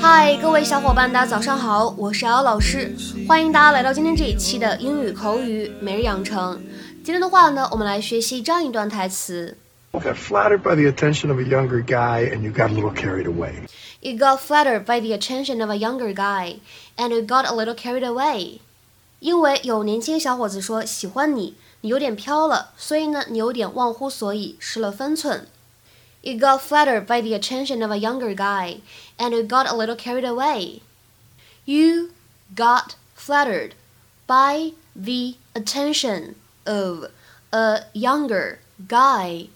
嗨，各位小伙伴，大家早上好，我是瑶老师，欢迎大家来到今天这一期的英语口语每日养成。今天的话呢，我们来学习这样一段台词。got flattered by the attention of a younger guy and you got a little carried away. You got flattered by the attention of a younger guy, and you got a little carried away. 因为有年轻小伙子说喜欢你，你有点飘了，所以呢，你有点忘乎所以，失了分寸。You got flattered by the attention of a younger guy, and you got a little carried away. You got flattered by the attention of a younger guy,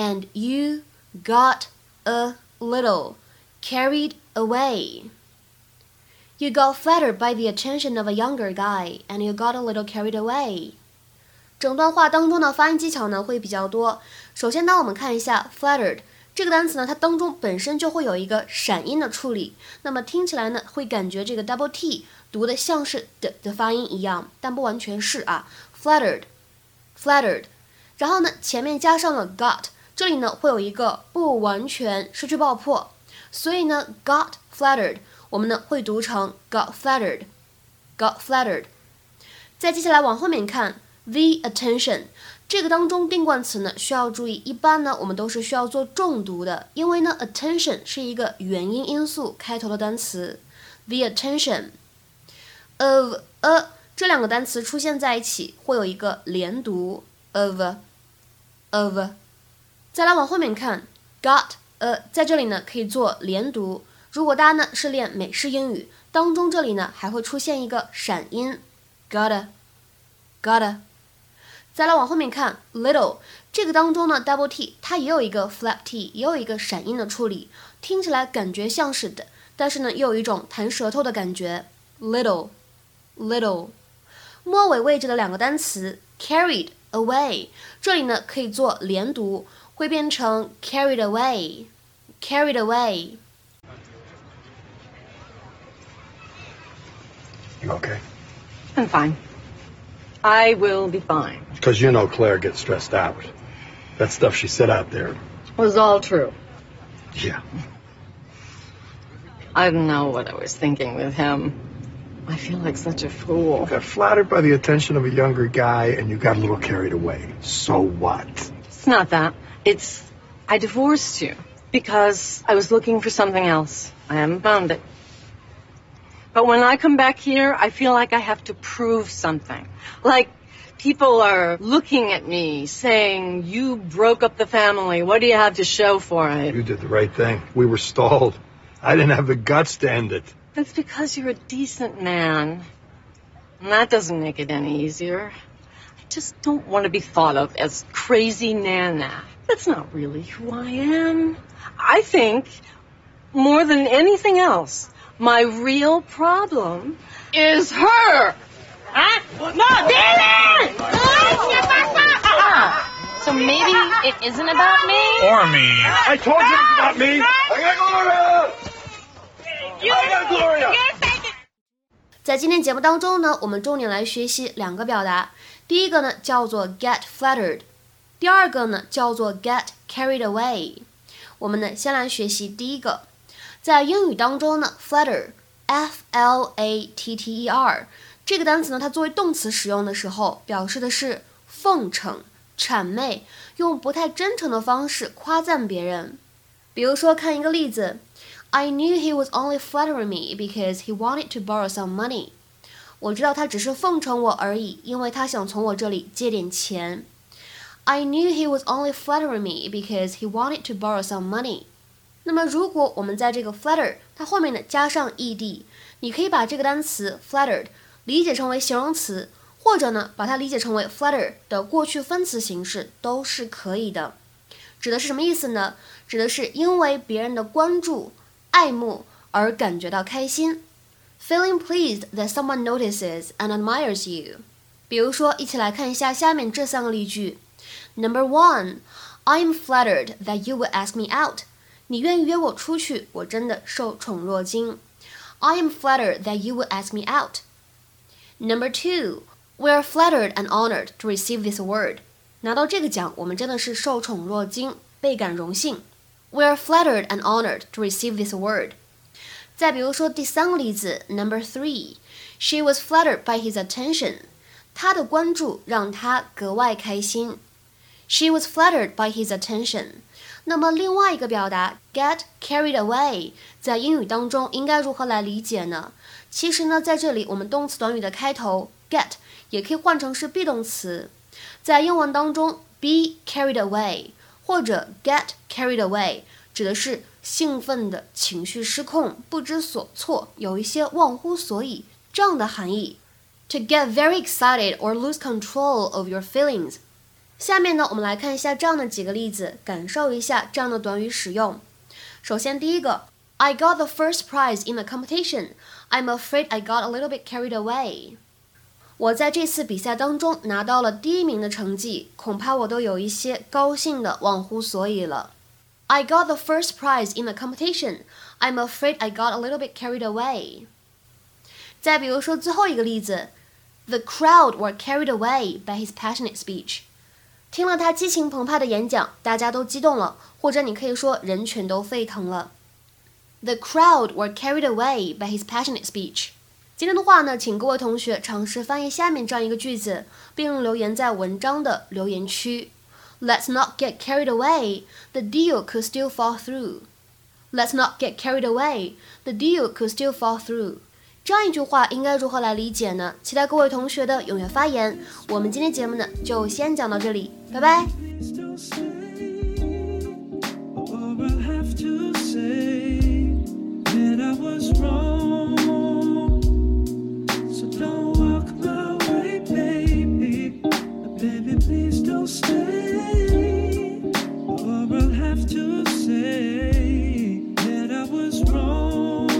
and you got a little carried away. You got flattered by the attention of a younger guy, and you got a little carried away. 整段话当中的发音技巧呢会比较多。首先，当我们看一下 flattered 这个单词呢，它当中本身就会有一个闪音的处理，那么听起来呢会感觉这个 double t 读的像是的的发音一样，但不完全是啊。flattered，flattered，然后呢前面加上了 got， 这里呢会有一个不完全失去爆破，所以呢 got flattered 我们呢会读成 got flattered，got flattered。再接下来往后面看 the attention 这个当中定冠词呢需要注意，一般呢我们都是需要做重读的，因为呢 attention 是一个元音因素开头的单词，the attention of a 这两个单词出现在一起会有一个连读 of of。再来往后面看 got a 在这里呢可以做连读，如果大家呢是练美式英语，当中这里呢还会出现一个闪音。Gotta gotta。再来往后面看，little 这个当中呢，double t 它也有一个 flap t，也有一个闪音的处理，听起来感觉像是的，但是呢又有一种弹舌头的感觉。little，little，末尾位置的两个单词 carried away，这里呢可以做连读，会变成 carried away，carried away。 You okay? I'm fine. I will be fine. Because you know Claire gets stressed out. That stuff she said out there. Was all true. Yeah. I don't know what I was thinking with him. I feel like such a fool. You got flattered by the attention of a younger guy and you got a little carried away. So what? It's not that. It's I divorced you because I was looking for something else. I haven't found it. But when I come back here, I feel like I have to prove something. Like people are looking at me saying, You broke up the family. What do you have to show for it? You did the right thing. We were stalled. I didn't have the guts to end it. That's because you're a decent man. And that doesn't make it any easier. I just don't want to be thought of as crazy Nana. That's not really who I am. I think, more than anything else, my real problem is her. Huh? No, David! So maybe it isn't about me? Or me. I told you it's about me. I got Gloria. I got Gloria. 在今天节目当中呢，我们重点来学习两个表达，第一个呢叫做 get flattered，第二个呢叫做 get carried away。我们呢先来学习第一个，在英语当中呢，flatter，f l a t t e r 这个单词呢，它作为动词使用的时候，表示的是奉承、谄媚，用不太真诚的方式夸赞别人。比如说，看一个例子。I knew he was only flattering me because he wanted to borrow some money. 我知道他只是奉承我而已，因为他想从我这里借点钱。I knew he was only flattering me because he wanted to borrow some money. 那么，如果我们在这个 flatter 它后面呢加上 ed，你可以把这个单词 flattered 理解成为形容词，或者呢把它理解成为 flatter 的过去分词形式都是可以的。指的是什么意思呢？指的是因为别人的关注。爱慕而感觉到开心，feeling pleased that someone notices and admires you。比如说，一起来看一下下面这三个例句。Number one, I'm flattered that you will ask me out。你愿意约我出去，我真的受宠若惊。 I am flattered that you would ask me out. Number two, we are flattered and honored to receive this award. 拿到这个奖，我们真的是受宠若惊，倍感荣幸。 We are flattered and honored to receive this award. 再比如说第三个例子，Number three，she was flattered by his attention. 他的关注让她格外开心。She was flattered by his attention. 那么另外一个表达 get carried away，在英语当中应该如何来理解呢？其实呢，在这里我们动词短语的开头 get 也可以换成是 be 动词，在英文当中 be carried away 或者 get carried away 指的是兴奋的情绪失控、不知所措、有一些忘乎所以这样的含义。To get very excited or lose control of your feelings。下面呢，我们来看一下这样的几个例子，感受一下这样的短语使用。首先，第一个，I got the first prize in the competition. I'm afraid I got a little bit carried away. 我在这次比赛当中拿到了第一名的成绩，恐怕我都有一些高兴的忘乎所以了。I got the first prize in the competition. I'm afraid I got a little bit carried away. 再比如说最后一个例子，The crowd were carried away by his passionate speech. 听了他激情澎湃的演讲，大家都激动了，或者你可以说人全都沸腾了。The crowd were carried away by his passionate speech。 今天的话呢，请各位同学尝试翻译下面这样一个句子，并留言在文章的留言区。Let's not get carried away. The deal could still fall through. Let's not get carried away. The deal could still fall through. 这样一句话应该如何来理解呢？期待各位同学的踊跃发言。我们今天节目呢就先讲到这里，拜拜。Or I'll have to say that I was wrong.